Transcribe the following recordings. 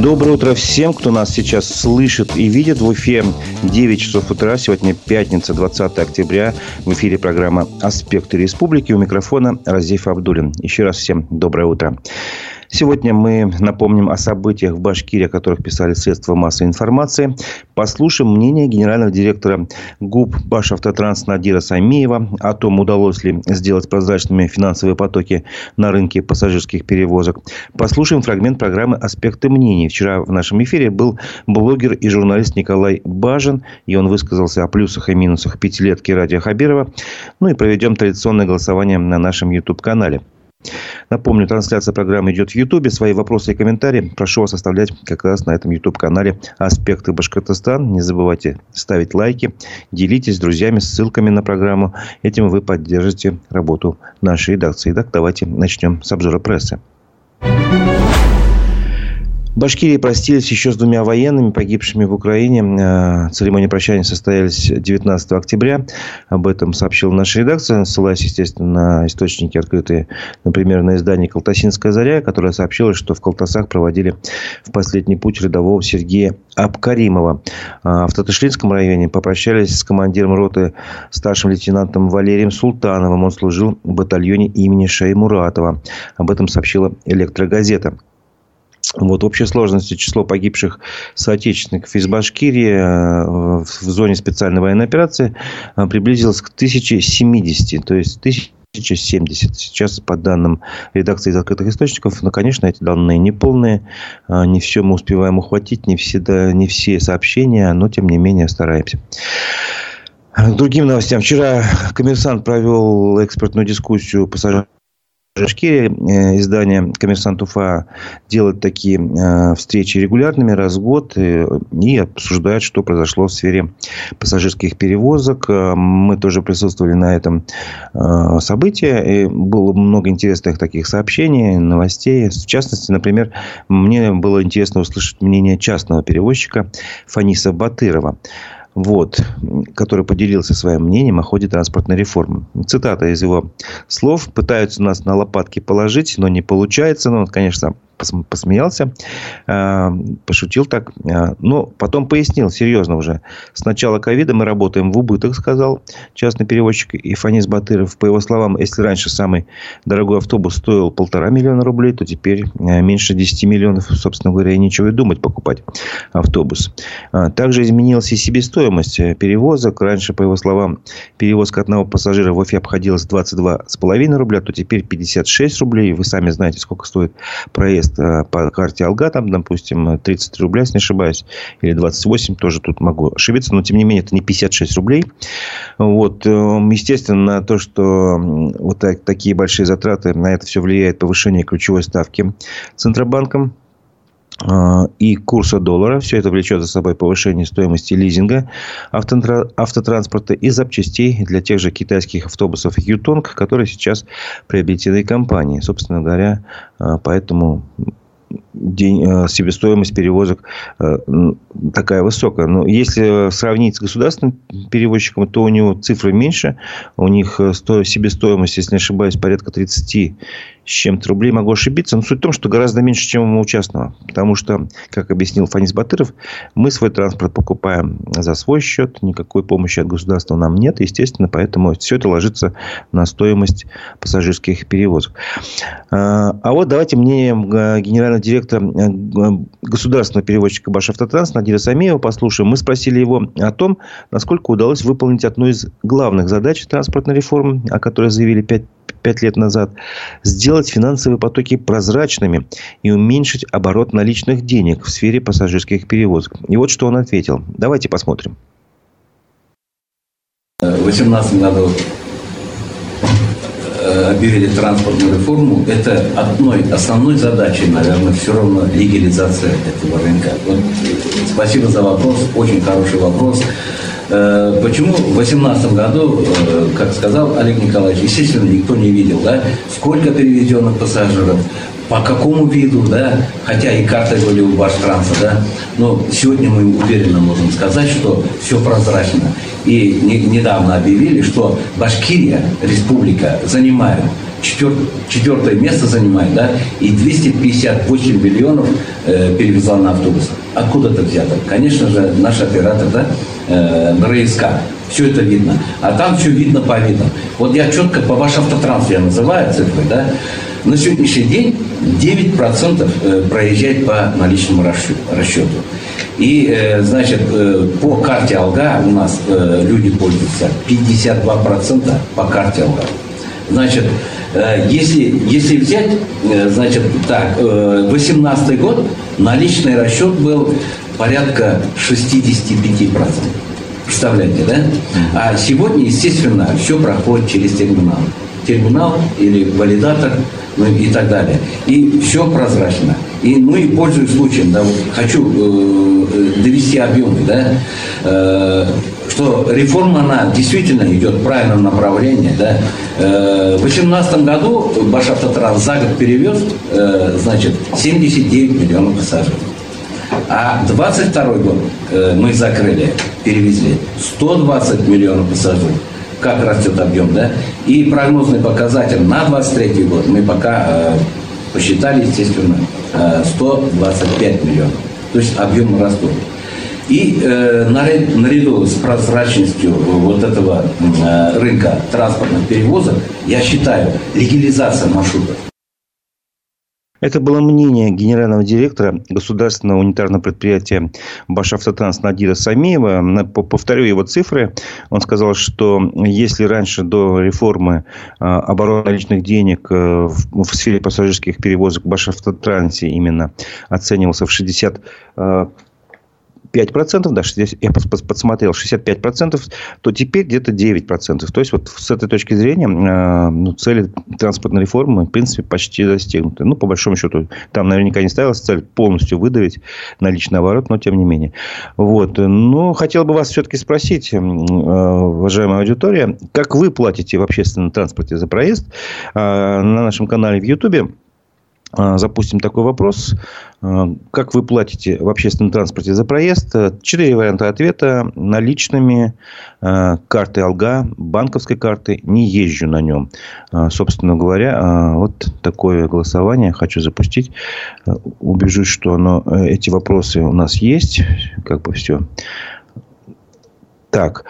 Доброе утро всем, кто нас сейчас слышит и видит в эфире 9 часов утра. Сегодня пятница, 20 октября. В эфире программа «Аспекты республики». У микрофона Разиф Абдулин. Еще раз всем доброе утро. Сегодня мы напомним о событиях в Башкирии, о которых писали средства массовой информации. Послушаем мнение генерального директора ГУП Башавтотранс Надира Самиева о том, удалось ли сделать прозрачными финансовые потоки на рынке пассажирских перевозок. Послушаем фрагмент программы «Аспекты мнений». Вчера в нашем эфире был блогер и журналист Николай Бажин, и он высказался о плюсах и минусах пятилетки Радия Хабирова. Ну и проведем традиционное голосование на нашем YouTube-канале. Напомню, трансляция программы идет в Ютубе. Свои вопросы и комментарии прошу вас оставлять как раз на этом YouTube-канале «Аспекты Башкортостан». Не забывайте ставить лайки, делитесь с друзьями ссылками на программу. Этим вы поддержите работу нашей редакции. Итак, давайте начнем с обзора прессы. Башкирии простились еще с двумя военными, погибшими в Украине. Э, церемония прощания состоялась 19 октября. Об этом сообщила наша редакция, ссылаясь, естественно, на источники, открытые, например, на издание «Колтасинская заря», которое сообщило, что в Колтасах проводили в последний путь рядового Сергея Абкаримова. А в Татышлинском районе попрощались с командиром роты старшим лейтенантом Валерием Султановым. Он служил в батальоне имени Шаймуратова. Об этом сообщила «Электрогазета». Вот, в общей сложности число погибших соотечественников из Башкирии э, в зоне специальной военной операции э, приблизилось к 1070. То есть 1070. Сейчас, по данным редакции из открытых источников, ну, конечно, эти данные не полные. Э, не все мы успеваем ухватить, не все, да, не все сообщения, но, тем не менее, стараемся. К другим новостям. Вчера коммерсант провел экспертную дискуссию пассажиров Башкирии э, издание «Коммерсант Уфа» делает такие э, встречи регулярными, раз в год, э, и обсуждает, что произошло в сфере пассажирских перевозок. Мы тоже присутствовали на этом событии. И было много интересных таких сообщений, новостей. В частности, например, мне было интересно услышать мнение частного перевозчика Фаниса Батырова вот, который поделился своим мнением о ходе транспортной реформы. Цитата из его слов. «Пытаются нас на лопатки положить, но не получается». Ну, он, конечно, посмеялся, а, пошутил так. А, но потом пояснил серьезно уже. С начала ковида мы работаем в убыток, сказал частный перевозчик Ифанис Батыров. По его словам, если раньше самый дорогой автобус стоил полтора миллиона рублей, то теперь а, меньше 10 миллионов, собственно говоря, и ничего и думать покупать автобус. Также изменилась и себестоимость перевозок. Раньше, по его словам, перевозка одного пассажира в Уфе обходилась 22,5 рубля, то теперь 56 рублей. Вы сами знаете, сколько стоит проезд э, по карте Алга, там, допустим, 30 рублей, если не ошибаюсь, или 28, тоже тут могу ошибиться, но, тем не менее, это не 56 рублей. Вот, э, естественно, то, что вот так, такие большие затраты, на это все влияет повышение ключевой ставки Центробанком и курса доллара. Все это влечет за собой повышение стоимости лизинга автотранспорта и запчастей для тех же китайских автобусов Ютонг, которые сейчас приобретены компанией. Собственно говоря, поэтому день, э, себестоимость перевозок э, такая высокая. Но если сравнить с государственным перевозчиком, то у него цифры меньше. У них э, себестоимость, если не ошибаюсь, порядка 30 с чем-то рублей. Могу ошибиться. Но суть в том, что гораздо меньше, чем у частного. Потому что, как объяснил Фанис Батыров, мы свой транспорт покупаем за свой счет. Никакой помощи от государства нам нет. Естественно, поэтому все это ложится на стоимость пассажирских перевозок. А, вот давайте мне генерального директора государственного перевозчика Башавтотранс Надира Самеева послушаем. Мы спросили его о том, насколько удалось выполнить одну из главных задач транспортной реформы, о которой заявили 5 пять лет назад, сделать финансовые потоки прозрачными и уменьшить оборот наличных денег в сфере пассажирских перевозок. И вот что он ответил. Давайте посмотрим. В 2018 году э, объявили транспортную реформу, это одной основной задачей, наверное, все равно легализация этого рынка. Вот, спасибо за вопрос, очень хороший вопрос. Э, почему в 2018 году, э, как сказал Олег Николаевич, естественно, никто не видел, да, сколько перевезенных пассажиров, по какому виду, да, хотя и карты были у Баштранса, да, но сегодня мы уверенно можем сказать, что все прозрачно. И не, недавно объявили, что Башкирия, республика, занимает четвертое, место занимает, да, и 258 миллионов э, перевезла на автобусах. Откуда это взято? Конечно же, наш оператор, да, э, РСК. Все это видно. А там все видно по видам. Вот я четко по ваш автотранс я называю цифры, да, на сегодняшний день 9% э, проезжает по наличному расчету. И, э, значит, э, по карте Алга у нас люди пользуются 52% по карте Алга. Значит, если, если взять, значит, так, 18 год наличный расчет был порядка 65%. Представляете, да? А сегодня, естественно, все проходит через терминал. Терминал или валидатор – ну и так далее. И все прозрачно. И, ну и пользуясь случаем, да, вот хочу э, э, довести объемы, да, э, что реформа, она действительно идет в правильном направлении, да. Э, в 2018 году Башавтотранс за год перевез, э, значит, 79 миллионов пассажиров. А 22 год э, мы закрыли, перевезли 120 миллионов пассажиров как растет объем, да, и прогнозный показатель на 23 год мы пока э, посчитали, естественно, э, 125 миллионов. То есть объемы растут. И э, наряду с прозрачностью вот этого э, рынка транспортных перевозок, я считаю, легализация маршрутов это было мнение генерального директора государственного унитарного предприятия Башавтотранс Надира Самиева. Повторю его цифры. Он сказал, что если раньше до реформы а, обороны личных денег э, в сфере пассажирских перевозок в Башавтотрансе именно оценивался в 60 5%, да, 60, я подсмотрел, 65%, то теперь где-то 9%. То есть, вот с этой точки зрения э, ну, цели транспортной реформы, в принципе, почти достигнуты. Ну, по большому счету, там наверняка не ставилась цель полностью выдавить наличный оборот, но тем не менее. Вот. Но хотел бы вас все-таки спросить, э, уважаемая аудитория, как вы платите в общественном транспорте за проезд? Э, на нашем канале в Ютубе запустим такой вопрос. А, как вы платите в общественном транспорте за проезд? Четыре варианта ответа. Наличными, а, карты Алга, банковской карты. Не езжу на нем. Собственно говоря, вот такое голосование хочу запустить. Убежусь, что оно, эти вопросы у нас есть. Как бы все. Так,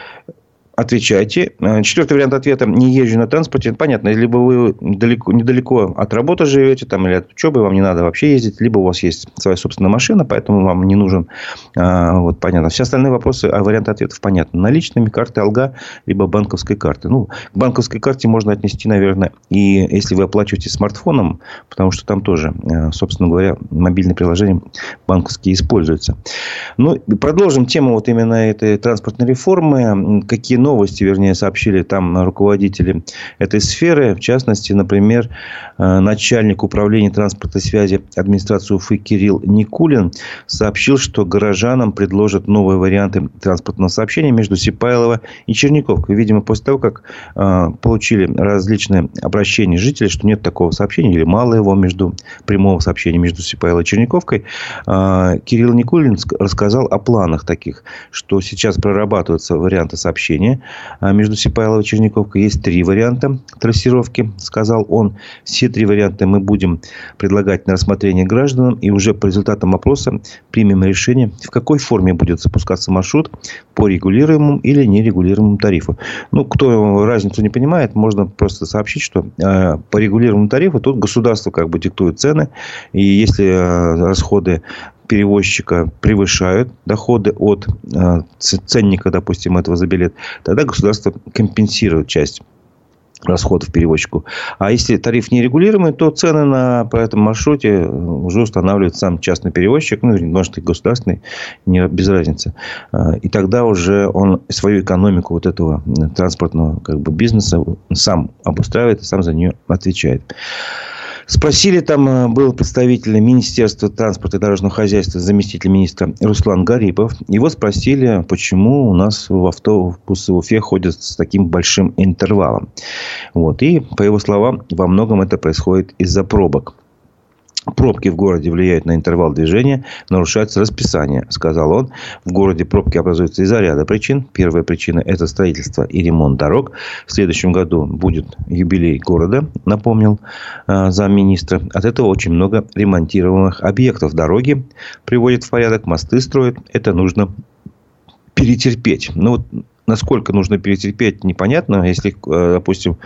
Отвечайте. Э, четвертый вариант ответа. Не езжу на транспорте. Понятно, либо вы далеко, недалеко от работы живете, там, или от учебы, вам не надо вообще ездить, либо у вас есть своя собственная машина, поэтому вам не нужен. А, вот, понятно. Все остальные вопросы, а варианты ответов понятны. Наличными, карты Алга, либо банковской карты. Ну, к банковской карте можно отнести, наверное, и если вы оплачиваете смартфоном, потому что там тоже, э, собственно говоря, мобильные приложения банковские используются. Ну, продолжим тему вот именно этой транспортной реформы. Какие новые новости, вернее, сообщили там руководители этой сферы. В частности, например, э, начальник управления транспортной связи администрации Уфы Кирилл Никулин сообщил, что горожанам предложат новые варианты транспортного сообщения между Сипайлово и Черниковкой. Видимо, после того, как э, получили различные обращения жителей, что нет такого сообщения или мало его между прямого сообщения между Сипайлово и Черниковкой, э, Кирилл Никулин рассказал о планах таких, что сейчас прорабатываются варианты сообщения а между Сипайлово и Черниковкой. Есть три варианта трассировки, сказал он. Все три варианта мы будем предлагать на рассмотрение гражданам. И уже по результатам опроса примем решение, в какой форме будет запускаться маршрут по регулируемому или нерегулируемому тарифу. Ну, кто разницу не понимает, можно просто сообщить, что э, по регулируемому тарифу тут государство как бы диктует цены. И если э, расходы перевозчика превышают доходы от э, ценника, допустим, этого за билет, тогда государство компенсирует часть расходов перевозчику. А если тариф не регулируемый, то цены на, по этому маршруте уже устанавливает сам частный перевозчик, ну, может, и государственный, не, без разницы. Э, и тогда уже он свою экономику вот этого транспортного как бы, бизнеса сам обустраивает сам за нее отвечает. Спросили, там э, был представитель Министерства транспорта и дорожного хозяйства, заместитель министра Руслан Гарипов. Его спросили, почему у нас в автобусы в Уфе ходят с таким большим интервалом. Вот. И, по его словам, во многом это происходит из-за пробок. Пробки в городе влияют на интервал движения, нарушается расписание, сказал он. В городе пробки образуются из-за ряда причин. Первая причина – это строительство и ремонт дорог. В следующем году будет юбилей города, напомнил э, замминистра. От этого очень много ремонтируемых объектов. Дороги приводят в порядок, мосты строят. Это нужно перетерпеть. Ну, вот насколько нужно перетерпеть, непонятно. Если, э, допустим,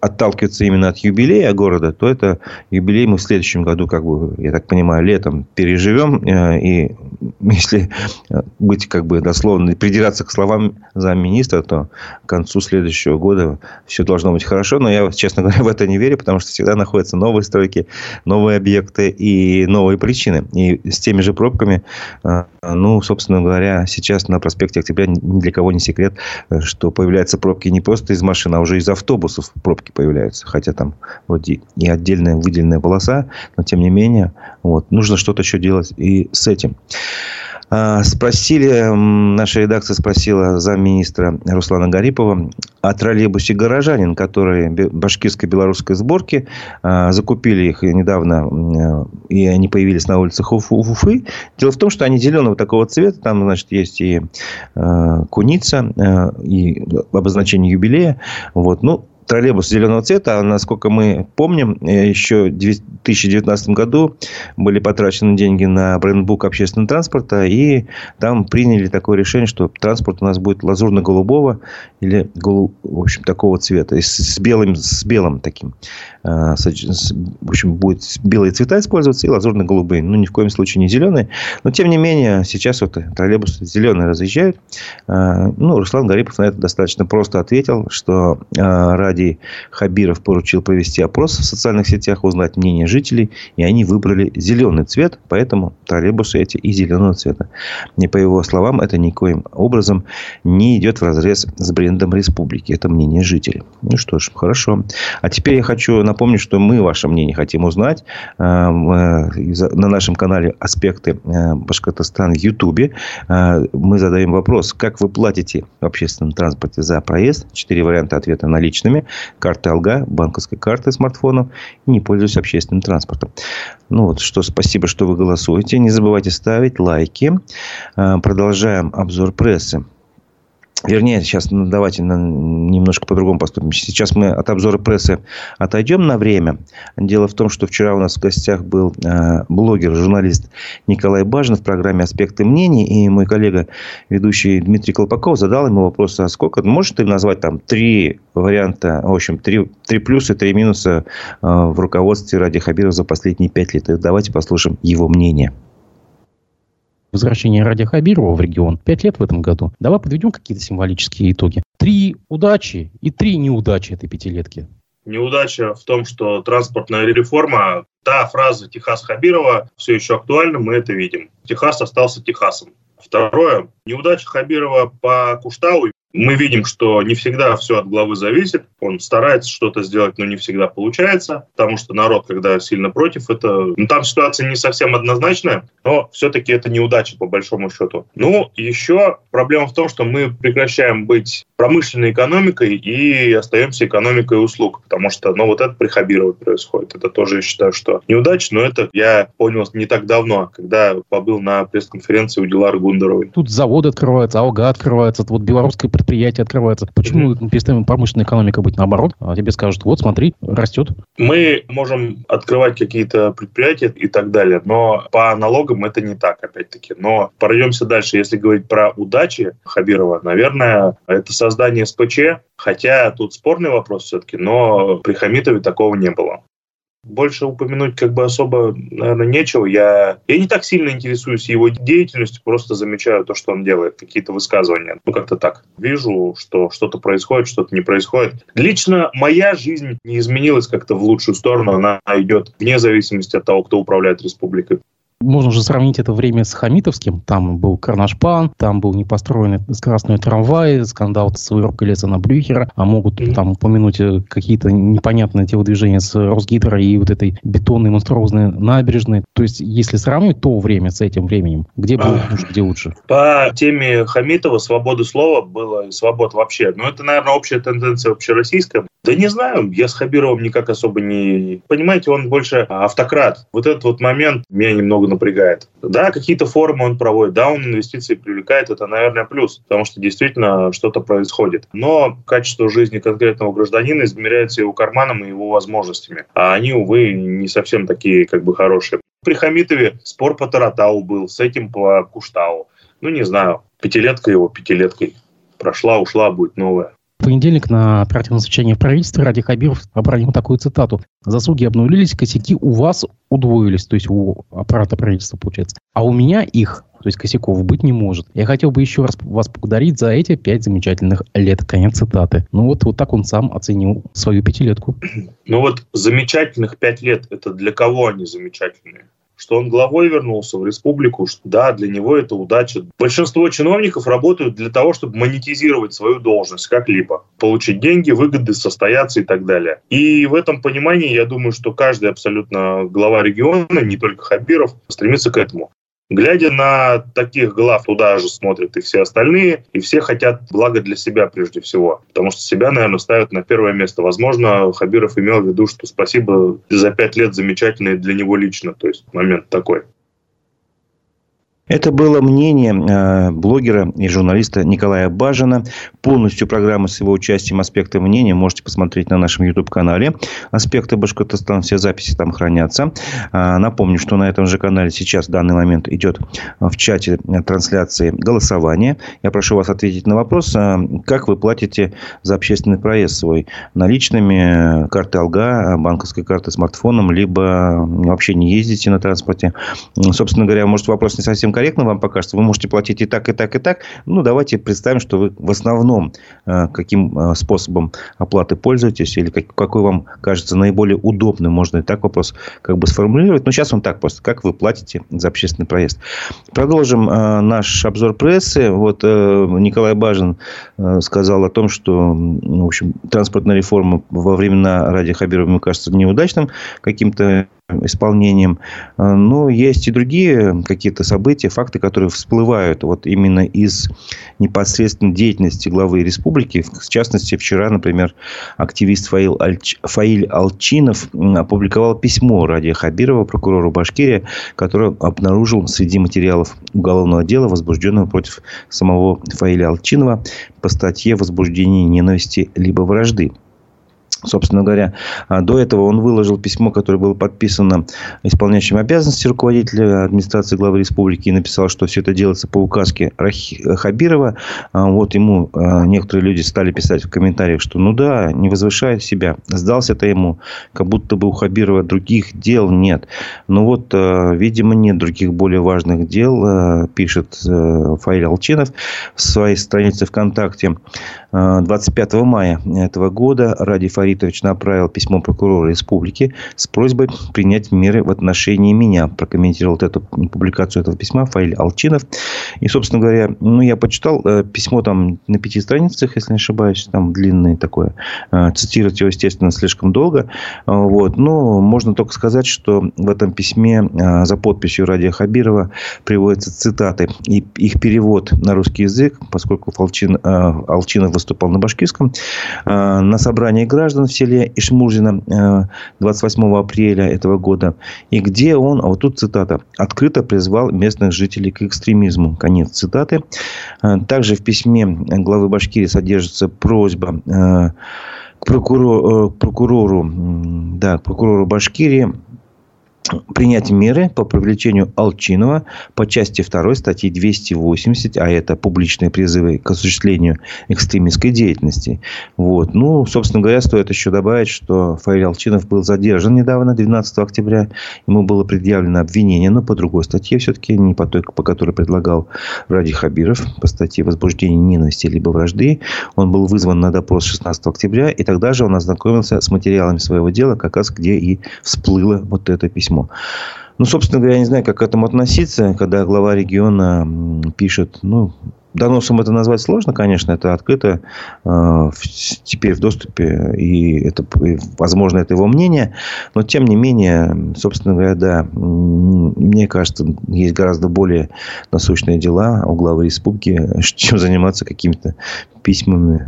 отталкиваться именно от юбилея города, то это юбилей мы в следующем году, как бы, я так понимаю, летом переживем. Э, и если быть, как бы, дословно, придираться к словам замминистра, то к концу следующего года все должно быть хорошо. Но я, честно говоря, в это не верю, потому что всегда находятся новые стройки, новые объекты и новые причины. И с теми же пробками, э, ну, собственно говоря, сейчас на проспекте Октября ни для кого не секрет, что появляются пробки не просто из машин, а уже из автобусов пробки появляются. Хотя там вроде и отдельная выделенная полоса, но тем не менее, вот, нужно что-то еще делать и с этим. А, спросили, наша редакция спросила замминистра Руслана Гарипова о троллейбусе «Горожанин», который башкирской белорусской сборки. А, закупили их недавно, и они появились на улицах Уфы. Дело в том, что они зеленого такого цвета. Там, значит, есть и а, куница, и обозначение юбилея. Вот. Ну, троллейбус зеленого цвета. А насколько мы помним, э, еще в 2019 году были потрачены деньги на брендбук общественного транспорта. И там приняли такое решение, что транспорт у нас будет лазурно-голубого или, в общем, такого цвета. С белым, с белым таким. А, в общем, будет белые цвета использоваться и лазурно-голубые. Ну, ни в коем случае не зеленые. Но, тем не менее, сейчас вот троллейбусы зеленые разъезжают. А, ну, Руслан Гарипов на это достаточно просто ответил, что ради Аркадий Хабиров поручил провести опрос в социальных сетях, узнать мнение жителей, и они выбрали зеленый цвет, поэтому троллейбусы эти и зеленого цвета. И по его словам, это никоим образом не идет в разрез с брендом республики. Это мнение жителей. Ну что ж, хорошо. А теперь я хочу напомнить, что мы ваше мнение хотим узнать э, э, на нашем канале «Аспекты э, Башкортостана» в Ютубе. Мы задаем вопрос, как вы платите в общественном транспорте за проезд? Четыре варианта ответа наличными карты Алга, банковской карты смартфона и не пользуюсь общественным транспортом. Ну вот, что спасибо, что вы голосуете. Не забывайте ставить лайки. А, продолжаем обзор прессы. Вернее, сейчас ну, давайте немножко по-другому поступим. Сейчас мы от обзора прессы отойдем на время. Дело в том, что вчера у нас в гостях был э, блогер, журналист Николай Бажин в программе «Аспекты мнений». И мой коллега, ведущий Дмитрий Колпаков, задал ему вопрос, а сколько, можешь ты назвать там три варианта, в общем, три, три плюса, три минуса э, в руководстве Ради Хабирова за последние пять лет? И давайте послушаем его мнение возвращения Ради Хабирова в регион. Пять лет в этом году. Давай подведем какие-то символические итоги. Три удачи и три неудачи этой пятилетки. Неудача в том, что транспортная реформа, та фраза Техас Хабирова все еще актуальна, мы это видим. Техас остался Техасом. Второе. Неудача Хабирова по Куштау мы видим, что не всегда все от главы зависит. Он старается что-то сделать, но не всегда получается, потому что народ, когда сильно против, это... Ну, там ситуация не совсем однозначная, но все-таки это неудача по большому счету. Ну, еще проблема в том, что мы прекращаем быть промышленной экономикой и остаемся экономикой услуг, потому что, ну, вот это при Хабирове происходит. Это тоже, я считаю, что неудача, но это я понял не так давно, когда побыл на пресс-конференции у Дилары Гундаровой. Тут заводы открываются, АОГА открывается, вот белорусское предприятие открывается. Почему mm-hmm. перестаем промышленная экономика быть наоборот? А тебе скажут, вот смотри, растет. Мы можем открывать какие-то предприятия и так далее, но по налогам это не так, опять-таки. Но пройдемся дальше. Если говорить про удачи Хабирова, наверное, это создание СПЧ, хотя тут спорный вопрос все-таки, но при Хамитове такого не было. Больше упомянуть как бы особо, наверное, нечего. Я, я не так сильно интересуюсь его деятельностью, просто замечаю то, что он делает, какие-то высказывания. Ну, как-то так. Вижу, что что-то происходит, что-то не происходит. Лично моя жизнь не изменилась как-то в лучшую сторону. Она идет вне зависимости от того, кто управляет республикой. Можно же сравнить это время с Хамитовским. Там был Карнашпан, там был непостроенный скоростной трамвай, скандал с вырубкой леса на Брюхера, а могут там упомянуть э, какие-то непонятные телодвижения с Росгидро и вот этой бетонной монструозной набережной. То есть, если сравнивать то время с этим временем, где было хуже, где лучше? По теме Хамитова свободы слова было, свобод вообще. Но это, наверное, общая тенденция общероссийская. Да не знаю, я с Хабировым никак особо не... Понимаете, он больше автократ. Вот этот вот момент меня немного напрягает. Да, какие-то форумы он проводит, да, он инвестиции привлекает, это, наверное, плюс, потому что действительно что-то происходит. Но качество жизни конкретного гражданина измеряется его карманом и его возможностями. А они, увы, не совсем такие как бы хорошие. При Хамитове спор по Таратау был, с этим по Куштау. Ну, не знаю, пятилетка его пятилеткой. Прошла, ушла, будет новая. Понедельник на оперативном совещании в правительстве Ради Хабиров обронил такую цитату. «Заслуги обнулились, косяки у вас удвоились», то есть у аппарата правительства, получается. «А у меня их, то есть косяков, быть не может. Я хотел бы еще раз вас поблагодарить за эти пять замечательных лет». Конец цитаты. Ну вот, вот так он сам оценил свою пятилетку. Ну вот замечательных пять лет, это для кого они замечательные? Что он главой вернулся в республику, что да, для него это удача. Большинство чиновников работают для того, чтобы монетизировать свою должность как-либо, получить деньги, выгоды, состояться и так далее. И в этом понимании я думаю, что каждый абсолютно глава региона, не только Хабиров, стремится к этому. Глядя на таких глав, туда же смотрят и все остальные, и все хотят блага для себя прежде всего. Потому что себя, наверное, ставят на первое место. Возможно, Хабиров имел в виду, что спасибо за пять лет замечательные для него лично. То есть момент такой. Это было мнение э, блогера и журналиста Николая Бажина. Полностью программу с его участием «Аспекты мнения» можете посмотреть на нашем YouTube-канале. «Аспекты Башкортостана», все записи там хранятся. Э, напомню, что на этом же канале сейчас в данный момент идет в чате трансляции голосование. Я прошу вас ответить на вопрос, э, как вы платите за общественный проезд свой? Наличными, карты Алга, банковской карты смартфоном, либо вообще не ездите на транспорте. Собственно говоря, может вопрос не совсем корректно вам покажется, вы можете платить и так, и так, и так. Ну, давайте представим, что вы в основном э, каким э, способом оплаты пользуетесь, или какой вам кажется наиболее удобным, можно и так вопрос как бы сформулировать. Но сейчас он так просто, как вы платите за общественный проезд. Продолжим э, наш обзор прессы. Вот Николай Бажин сказал о том, что, в общем, транспортная реформа во времена Ради Хабирова, мне кажется, неудачным каким-то исполнением. Э, но есть и другие какие-то события, факты, которые всплывают вот именно из непосредственно деятельности главы республики. В частности, вчера, например, активист Фаил, Альч... Фаиль Алчинов опубликовал письмо Ради Хабирова, прокурору Башкирии, который обнаружил среди материалов уголовного дела, возбужденного против самого Фаиля Алчинова по статье «Возбуждение ненависти либо вражды». Собственно говоря, а, до этого он выложил письмо, которое было подписано исполняющим обязанности руководителя администрации главы республики и написал, что все это делается по указке Хабирова. А, вот ему а, некоторые люди стали писать в комментариях, что ну да, не возвышает себя, сдался это ему, как будто бы у Хабирова других дел нет. Но вот, видимо, нет других более важных дел, пишет э, Фаиль Алчинов в своей странице ВКонтакте. 25 мая этого года ради Фаиль Фаритович направил письмо прокурору республики с просьбой принять меры в отношении меня. Прокомментировал вот эту публикацию этого письма Фаиль Алчинов. И, собственно говоря, ну, я почитал э, письмо там на пяти страницах, если не ошибаюсь, там длинное такое. Э, цитировать его, естественно, слишком долго. Э, вот. Но можно только сказать, что в этом письме за подписью Радия Хабирова приводятся цитаты. И их перевод на русский язык, поскольку Алчин, Алчинов выступал на башкирском, на собрании граждан граждан в селе Ишмурзино 28 э, апреля этого года. И где он, а вот тут цитата, открыто призвал местных жителей к экстремизму. Конец цитаты. Э, также в письме главы Башкирии содержится просьба э, к прокурору, прокурору, да, прокурору Башкирии принять меры по привлечению Алчинова по части 2 статьи 280, а это публичные призывы к осуществлению экстремистской деятельности. Вот. Ну, собственно говоря, стоит еще добавить, что Фаиль Алчинов был задержан недавно, 12 октября. Ему было предъявлено обвинение, но по другой статье все-таки, не по той, по которой предлагал Ради Хабиров, по статье возбуждения ненависти либо вражды. Он был вызван на допрос 16 октября, и тогда же он ознакомился с материалами своего дела, как раз где и всплыло вот это письмо письмо. Ну, собственно говоря, я не знаю, как к этому относиться, когда глава региона пишет, ну, доносом это назвать сложно, конечно, это открыто э, теперь в доступе, и это, и, возможно, это его мнение, но тем не менее, собственно говоря, да, мне кажется, есть гораздо более насущные дела у главы республики, чем заниматься какими-то письмами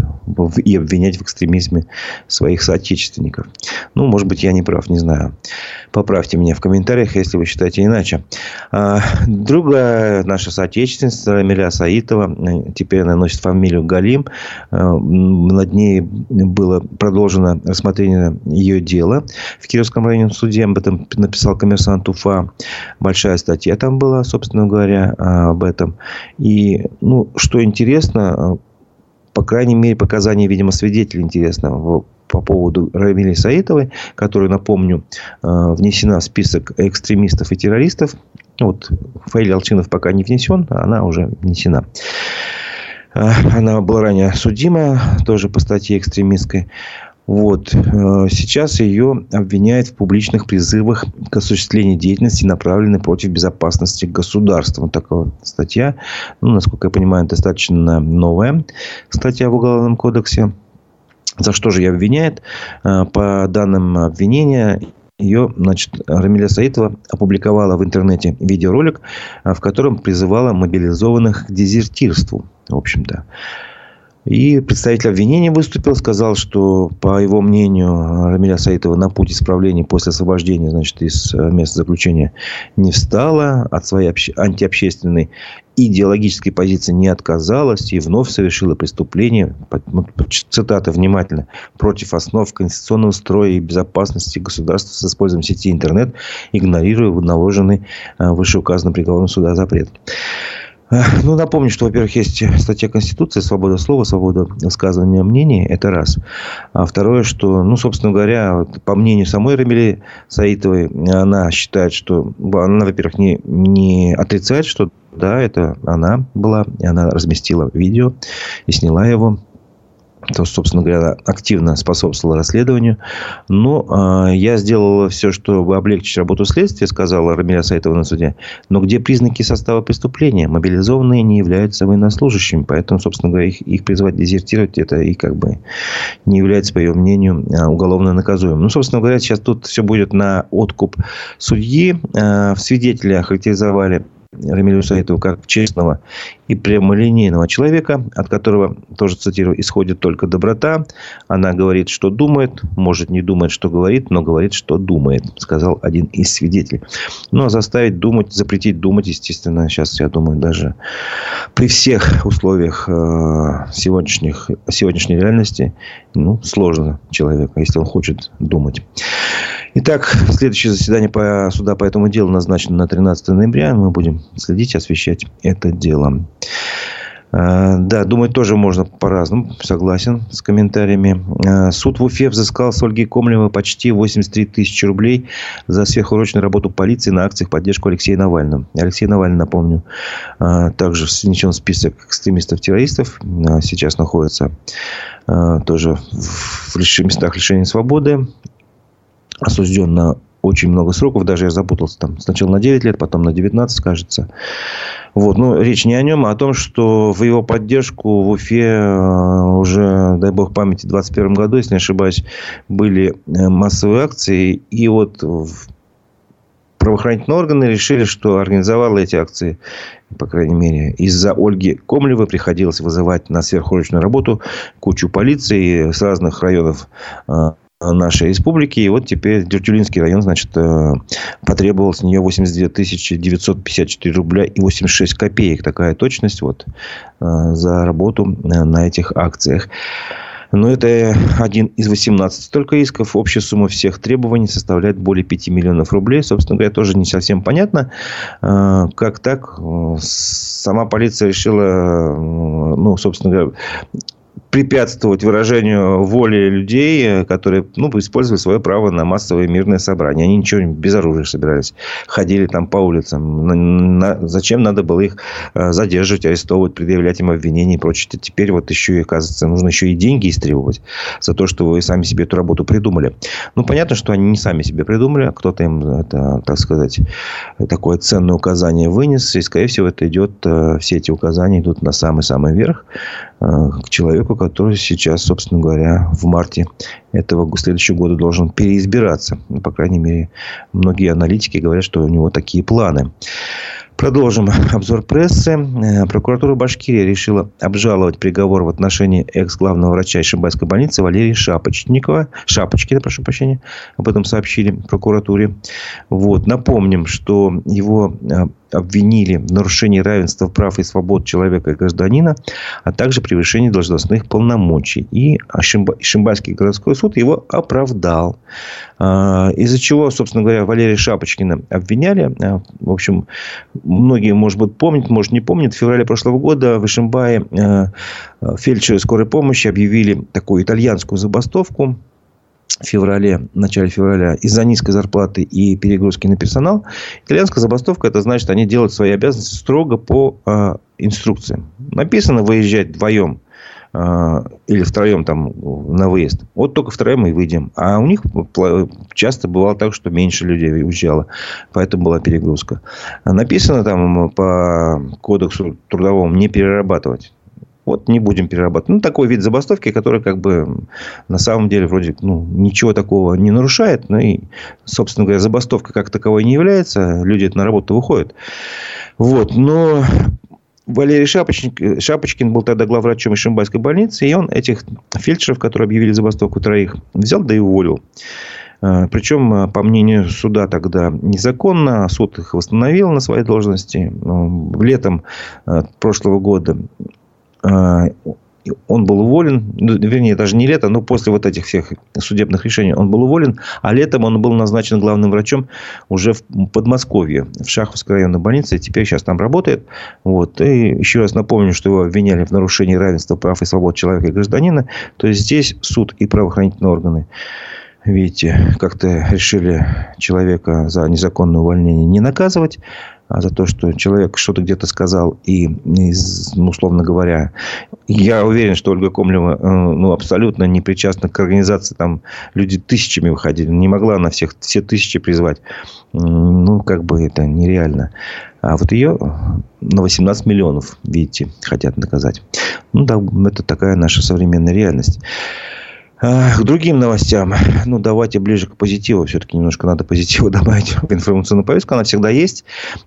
и обвинять в экстремизме своих соотечественников. Ну, может быть, я не прав, не знаю. Поправьте меня в комментариях, если вы считаете иначе. А, другая наша соотечественница, Рамиля Саитова, теперь она носит фамилию Галим. А, над ней было продолжено рассмотрение ее дела в Кировском районном суде. Об этом написал коммерсант Уфа. Большая статья там была, собственно говоря, об этом. И, ну, что интересно, по крайней мере, показания, видимо, свидетелей интересно по поводу Рамили Саитовой, которая, напомню, э, внесена в список экстремистов и террористов. Вот Фаиль Алчинов пока не внесен, а она уже внесена. Э, она была ранее судима, тоже по статье экстремистской. Вот. Э, сейчас ее обвиняют в публичных призывах к осуществлению деятельности, направленной против безопасности государства. Вот такая статья. Ну, насколько я понимаю, достаточно новая статья в Уголовном кодексе. За что же ее обвиняют? Э, по данным обвинения, ее, значит, Рамиля Саитова опубликовала в интернете видеоролик, э, в котором призывала мобилизованных к дезертирству, в общем-то. И представитель обвинения выступил, сказал, что, по его мнению, Рамиля Саитова на путь исправления после освобождения значит, из э, места заключения не встала, от своей обще... антиобщественной идеологической позиции не отказалась и вновь совершила преступление, цитата внимательно, против основ конституционного строя и безопасности государства с использованием сети интернет, игнорируя наложенный э, вышеуказанным приговором суда запрет. Ну, напомню, что, во-первых, есть статья Конституции, свобода слова, свобода высказывания мнений. Это раз. А второе, что, ну, собственно говоря, по мнению самой Рамили Саитовой, она считает, что... Она, во-первых, не, не отрицает, что да, это она была, и она разместила видео и сняла его то, собственно говоря, активно способствовало расследованию. Но э, я сделал все, чтобы облегчить работу следствия, сказала Рамиля Сайтова на суде. Но где признаки состава преступления? Мобилизованные не являются военнослужащими. Поэтому, собственно говоря, их, их призвать дезертировать, это и как бы не является, по ее мнению, а, уголовно наказуемым. Ну, собственно говоря, сейчас тут все будет на откуп судьи. Э, в свидетели охарактеризовали Рамилю Саитову как честного и прямолинейного человека, от которого, тоже цитирую, исходит только доброта. Она говорит, что думает, может не думает, что говорит, но говорит, что думает, сказал один из свидетелей. Ну, а заставить думать, запретить думать, естественно, сейчас, я думаю, даже при всех условиях э, сегодняшних, сегодняшней реальности, ну, сложно человеку, если он хочет думать. Итак, следующее заседание по суда по этому делу назначено на 13 ноября. Мы будем следить, освещать это дело. А, да, думать тоже можно по-разному. Согласен с комментариями. А, суд в Уфе взыскал с Ольги Комлевой почти 83 тысячи рублей за сверхурочную работу полиции на акциях поддержку Алексея Навального. Алексей Навальный, напомню, а, также внесен в список экстремистов-террористов. Сейчас находится тоже в местах лишения свободы осужден на очень много сроков, даже я запутался там. Сначала на 9 лет, потом на 19, кажется. Вот. Но речь не о нем, а о том, что в его поддержку в Уфе э, уже, дай бог памяти, в 2021 году, если не ошибаюсь, были э, массовые акции. И вот правоохранительные органы решили, что организовала эти акции, по крайней мере, из-за Ольги Комлевой приходилось вызывать на сверхурочную работу кучу полиции с разных районов э, нашей республики. И вот теперь Дюртюлинский район, значит, э, потребовал с нее 82 954 рубля и 86 копеек. Такая точность вот э, за работу э, на этих акциях. Но это один из 18 только исков. Общая сумма всех требований составляет более 5 миллионов рублей. Собственно говоря, тоже не совсем понятно, как так. Сама полиция решила, ну, собственно говоря, препятствовать выражению воли людей, которые ну, использовали свое право на массовое мирное собрание. Они ничего без оружия собирались. Ходили там по улицам. На, на, зачем надо было их э, задерживать, арестовывать, предъявлять им обвинения и прочее. Теперь вот еще и, оказывается, нужно еще и деньги истребовать за то, что вы сами себе эту работу придумали. Ну, понятно, что они не сами себе придумали. а Кто-то им, это, так сказать, такое ценное указание вынес. И, скорее всего, это идет, э, все эти указания идут на самый-самый верх. Э, к человеку, который сейчас, собственно говоря, в марте этого следующего года должен переизбираться. Ну, по крайней мере, многие аналитики говорят, что у него такие планы. Продолжим обзор прессы. Э, прокуратура Башкирии решила обжаловать приговор в отношении экс-главного врача Ишимбайской больницы Валерия Шапочникова. Шапочкина, прошу прощения. Об этом сообщили прокуратуре. Вот. Напомним, что его э, обвинили в нарушении равенства прав и свобод человека и гражданина, а также превышении должностных полномочий. И Шимбайский городской суд его оправдал. А, из-за чего, собственно говоря, Валерия Шапочкина обвиняли. В общем, многие, может быть, помнят, может, не помнят. В феврале прошлого года в Ишимбае а, фельдшеры скорой помощи объявили такую итальянскую забастовку в феврале, в начале февраля из-за низкой зарплаты и перегрузки на персонал, итальянская забастовка, это значит, они делают свои обязанности строго по э, инструкциям. Написано выезжать вдвоем э, или втроем там на выезд. Вот только втроем и выйдем. А у них часто бывало так, что меньше людей уезжало. Поэтому была перегрузка. Написано там по кодексу трудовому не перерабатывать. Вот не будем перерабатывать. Ну, такой вид забастовки, который как бы на самом деле вроде ну, ничего такого не нарушает. Ну, и, собственно говоря, забастовка как таковой не является. Люди на работу выходят. Вот. Но Валерий Шапочник, Шапочкин был тогда главврачом Ишимбайской больницы, и он этих фельдшеров, которые объявили забастовку троих, взял да и уволил. А, Причем, по мнению суда тогда незаконно, суд их восстановил на своей должности. Летом а, прошлого года а, он был уволен, ну, вернее, даже не лето, но после вот этих всех судебных решений он был уволен, а летом он был назначен главным врачом уже в Подмосковье, в Шаховской районной больнице, теперь сейчас там работает. Вот. И еще раз напомню, что его обвиняли в нарушении равенства прав и свобод человека и гражданина. То есть, здесь суд и правоохранительные органы видите, как-то решили человека за незаконное увольнение не наказывать, а за то, что человек что-то где-то сказал и, ну, условно говоря, я уверен, что Ольга Комлева э, ну, абсолютно не причастна к организации. Там люди тысячами выходили. Не могла она всех, все тысячи призвать. Ну, как бы это нереально. А вот ее на 18 миллионов, видите, хотят наказать. Ну, да, это такая наша современная реальность. К другим новостям. Ну, давайте ближе к позитиву. Все-таки немножко надо позитива добавить в информационную повестку. Она всегда есть.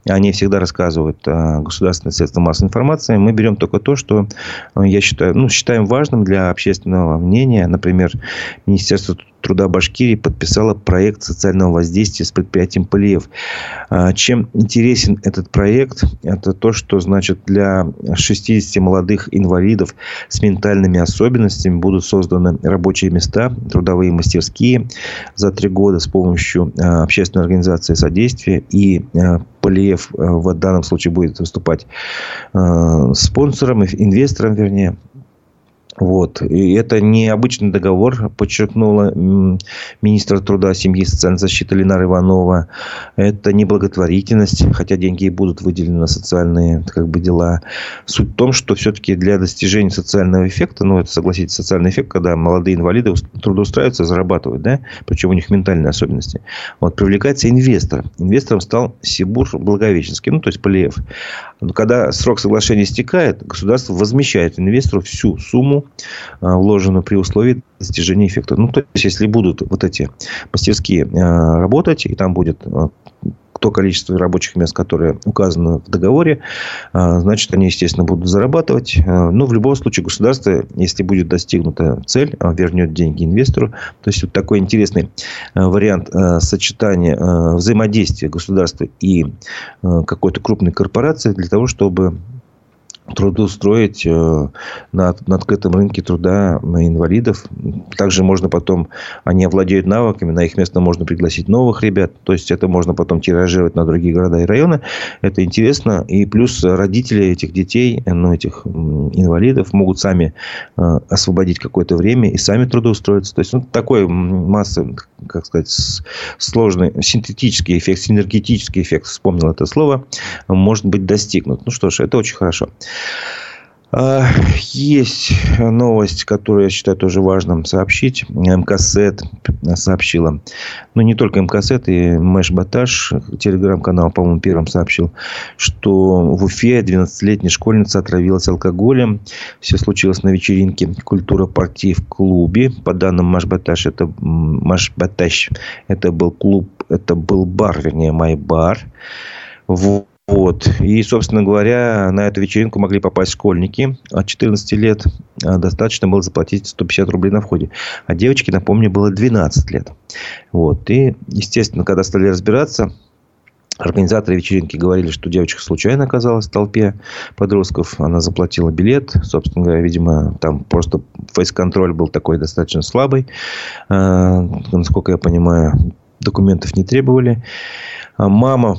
Они всегда рассказывают государственные средства массовой информации. Мы берем только то, что э, я считаю, ну, считаем важным для общественного мнения. Например, Министерство труда Башкирии подписала проект социального воздействия с предприятием Полиев. А, чем интересен этот проект? Это то, что значит для 60 молодых инвалидов с ментальными особенностями будут созданы рабочие места, трудовые мастерские за три года с помощью а, общественной организации содействия и а, Полиев в данном случае будет выступать спонсором, инвестором, вернее, вот. И это не обычный договор, подчеркнула министр труда, семьи социальной защиты Ленара Иванова. Это не благотворительность, хотя деньги и будут выделены на социальные как бы, дела. Суть в том, что все-таки для достижения социального эффекта, ну, это, согласитесь, социальный эффект, когда молодые инвалиды трудоустраиваются, зарабатывают, да, причем у них ментальные особенности. Вот, привлекается инвестор. Инвестором стал Сибур Благовещенский, ну, то есть Полиев. Когда срок соглашения истекает, государство возмещает инвестору всю сумму, а, вложенную при условии достижения эффекта. Ну, то есть, если будут вот эти мастерские а, работать, и там будет а, то количество рабочих мест, которые указаны в договоре, значит, они, естественно, будут зарабатывать. Но в любом случае государство, если будет достигнута цель, вернет деньги инвестору. То есть, вот такой интересный вариант сочетания взаимодействия государства и какой-то крупной корпорации для того, чтобы трудоустроить э, на, на открытом рынке труда инвалидов. Также можно потом, они овладеют навыками, на их место можно пригласить новых ребят. То есть, это можно потом тиражировать на другие города и районы. Это интересно. И плюс родители этих детей, ну, этих инвалидов могут сами э, освободить какое-то время и сами трудоустроиться. То есть, ну, такой масса, как сказать, сложный синтетический эффект, синергетический эффект, вспомнил это слово, может быть достигнут. Ну, что ж, это очень хорошо. А, есть новость, которую я считаю тоже важным сообщить. МКСЭТ сообщила. Ну, не только МКСЭТ, и Мэш Баташ, телеграм-канал, по-моему, первым сообщил, что в Уфе 12-летняя школьница отравилась алкоголем. Все случилось на вечеринке «Культура партии» в клубе. По данным Маш Баташ, это, Маш Баташ, это был клуб, это был бар, вернее, май бар. Вот Вот. И, собственно говоря, на эту вечеринку могли попасть школьники от 14 лет. А достаточно было заплатить 150 рублей на входе. А девочке, напомню, было 12 лет. Вот. И, естественно, когда стали разбираться, Организаторы вечеринки говорили, что девочка случайно оказалась в толпе подростков. Она заплатила билет. Собственно говоря, видимо, там просто фейс-контроль был такой достаточно слабый. А, насколько я понимаю, документов не требовали. А мама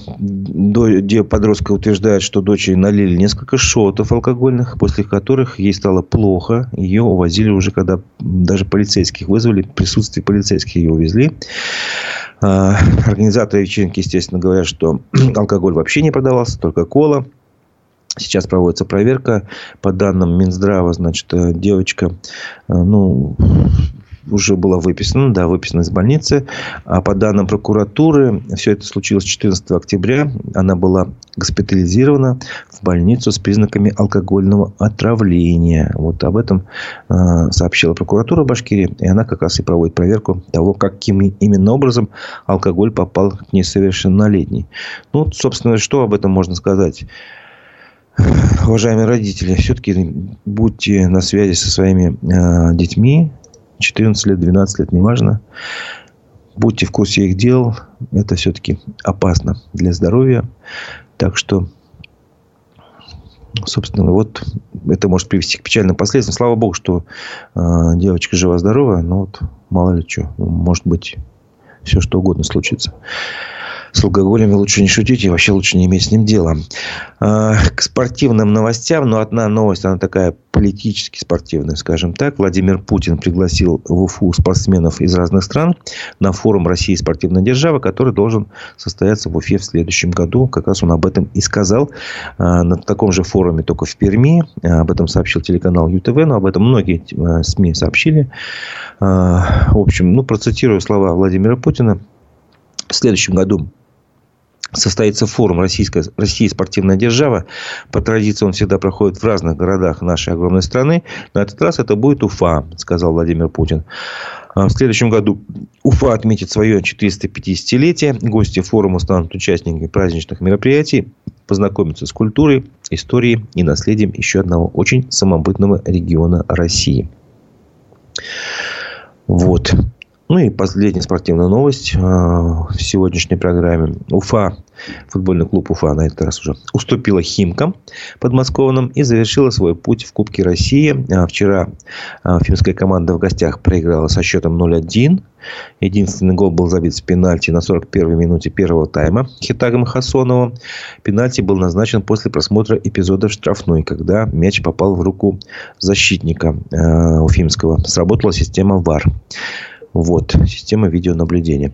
подростка утверждает, что дочери налили несколько шотов алкогольных, после которых ей стало плохо. Ее увозили уже, когда даже полицейских вызвали. В присутствии полицейских ее увезли. А, организаторы вечеринки, естественно, говорят, что алкоголь вообще не продавался, только кола. Сейчас проводится проверка. По данным Минздрава, значит, э, девочка, э, ну, уже была выписана, да, выписана из больницы. А по данным прокуратуры, все это случилось 14 октября. Она была госпитализирована в больницу с признаками алкогольного отравления. Вот об этом э, сообщила прокуратура Башкирии. И она как раз и проводит проверку того, каким именно образом алкоголь попал к несовершеннолетней. Ну, собственно, что об этом можно сказать? Уважаемые родители, все-таки будьте на связи со своими э, детьми, 14 лет, 12 лет, неважно. Будьте в курсе их дел. Это все-таки опасно для здоровья. Так что, собственно, вот это может привести к печальным последствиям. Слава богу, что э, девочка жива-здорова. Но вот мало ли что. Может быть, все что угодно случится с алкоголем лучше не шутить и вообще лучше не иметь с ним дела. А, к спортивным новостям, но одна новость, она такая политически спортивная, скажем так. Владимир Путин пригласил в Уфу спортсменов из разных стран на форум России спортивная держава, который должен состояться в Уфе в следующем году. Как раз он об этом и сказал а, на таком же форуме, только в Перми. А, об этом сообщил телеканал ЮТВ, но об этом многие СМИ сообщили. В общем, ну, процитирую слова Владимира Путина. В следующем году состоится форум «Российская, «Россия спортивная держава». По традиции он всегда проходит в разных городах нашей огромной страны. На этот раз это будет Уфа, сказал Владимир Путин. А в следующем году Уфа отметит свое 450-летие. Гости форума станут участниками праздничных мероприятий, познакомятся с культурой, историей и наследием еще одного очень самобытного региона России. Вот. Ну и последняя спортивная новость а, в сегодняшней программе. Уфа, футбольный клуб Уфа на этот раз уже уступила Химкам подмосковным и завершила свой путь в Кубке России. А, вчера а, финская команда в гостях проиграла со счетом 0-1. Единственный гол был забит с пенальти на 41-й минуте первого тайма Хитагом Хасонова. Пенальти был назначен после просмотра эпизода в штрафной, когда мяч попал в руку защитника э, Уфимского. Сработала система ВАР. Вот, система видеонаблюдения.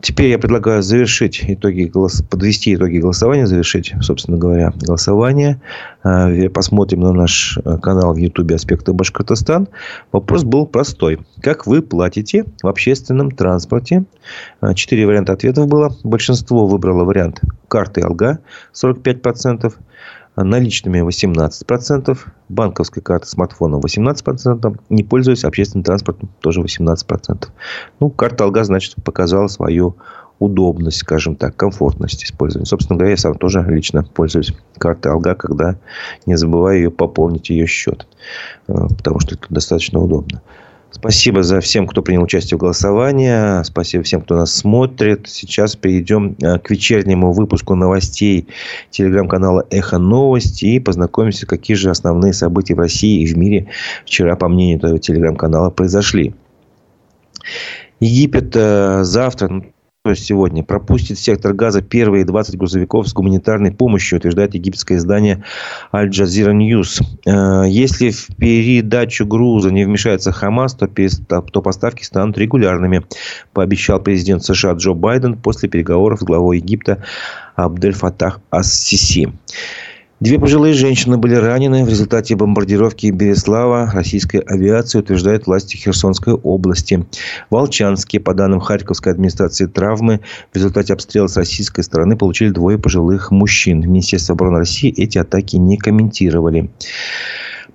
Теперь я предлагаю завершить итоги голос... подвести итоги голосования, завершить, собственно говоря, голосование. А, посмотрим на наш э, канал в Ютубе «Аспекты Башкортостан». Вопрос был простой. Как вы платите в общественном транспорте? А, четыре варианта ответов было. Большинство выбрало вариант карты «Алга» 45% наличными 18%, банковской карты смартфоном 18%, не пользуясь общественным транспортом тоже 18%. Ну, карта Алга, значит, показала свою удобность, скажем так, комфортность использования. Собственно говоря, я сам тоже лично пользуюсь картой Алга, когда не забываю ее пополнить ее счет, э, потому что это достаточно удобно. Спасибо за всем, кто принял участие в голосовании. Спасибо всем, кто нас смотрит. Сейчас перейдем э, к вечернему выпуску новостей телеграм-канала «Эхо новости» и познакомимся, какие же основные события в России и в мире вчера, по мнению этого телеграм-канала, произошли. Египет э, завтра, сегодня пропустит сектор газа первые 20 грузовиков с гуманитарной помощью, утверждает египетское издание Аль Джазира News. Э, если в передачу груза не вмешается Хамас, то, то поставки станут регулярными, пообещал президент США Джо Байден после переговоров с главой Египта Абдель Фатах Ас-Сиси. Две пожилые женщины были ранены в результате бомбардировки Береслава российской авиации, утверждают власти Херсонской области. В Волчанске, по данным Харьковской администрации, травмы в результате обстрела с российской стороны получили двое пожилых мужчин. Министерство обороны России эти атаки не комментировали.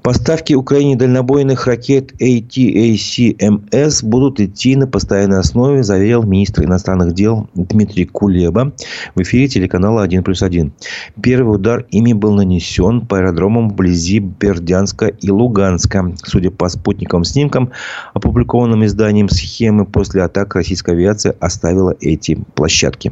Поставки Украине дальнобойных ракет ATACMS будут идти на постоянной основе, заверил министр иностранных дел Дмитрий Кулеба в эфире телеканала 1 плюс 1. Первый удар ими был нанесен по аэродромам вблизи Бердянска и Луганска. Судя по спутниковым снимкам, опубликованным изданием схемы после атак российской авиации оставила эти площадки.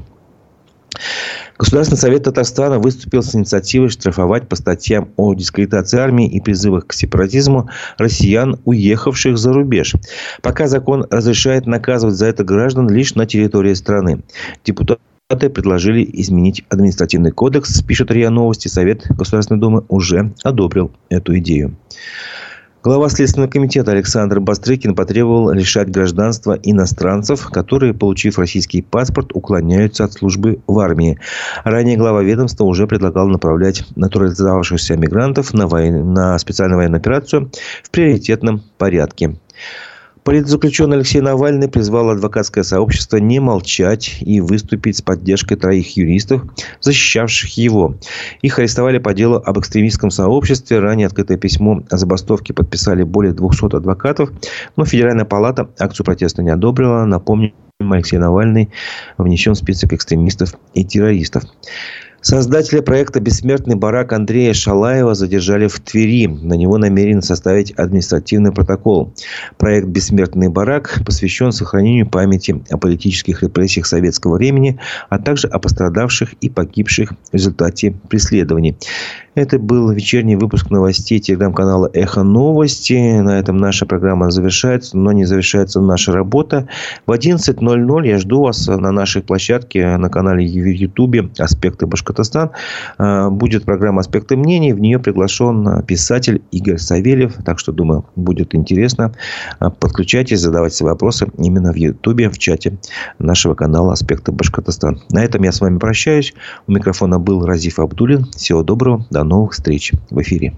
Государственный совет Татарстана выступил с инициативой штрафовать по статьям о дискредитации армии и призывах к сепаратизму россиян, уехавших за рубеж. Пока закон разрешает наказывать за это граждан лишь на территории страны. Депутаты предложили изменить административный кодекс, пишет РИА Новости. Совет Государственной Думы уже одобрил эту идею. Глава Следственного комитета Александр Бастрыкин потребовал лишать гражданства иностранцев, которые, получив российский паспорт, уклоняются от службы в армии. Ранее глава ведомства уже предлагал направлять натурализовавшихся мигрантов на, войн... на специальную военную операцию в приоритетном порядке. Политзаключенный Алексей Навальный призвал адвокатское сообщество не молчать и выступить с поддержкой троих юристов, защищавших его. Их арестовали по делу об экстремистском сообществе. Ранее открытое письмо о забастовке подписали более 200 адвокатов. Но Федеральная палата акцию протеста не одобрила. Напомню, Алексей Навальный внесен в список экстремистов и террористов. Создателя проекта «Бессмертный барак» Андрея Шалаева задержали в Твери. На него намерены составить административный протокол. Проект «Бессмертный барак» посвящен сохранению памяти о политических репрессиях советского времени, а также о пострадавших и погибших в результате преследований. Это был вечерний выпуск новостей телеграм-канала «Эхо новости». На этом наша программа завершается, но не завершается наша работа. В 11.00 я жду вас на нашей площадке на канале в Ютубе «Аспекты Башкортостан». А, будет программа «Аспекты мнений». В нее приглашен писатель Игорь Савельев. Так что, думаю, будет интересно. А, подключайтесь, задавайте вопросы именно в Ютубе, в чате нашего канала «Аспекты Башкортостан». На этом я с вами прощаюсь. У микрофона был Разиф Абдулин. Всего доброго. До новых встреч в эфире.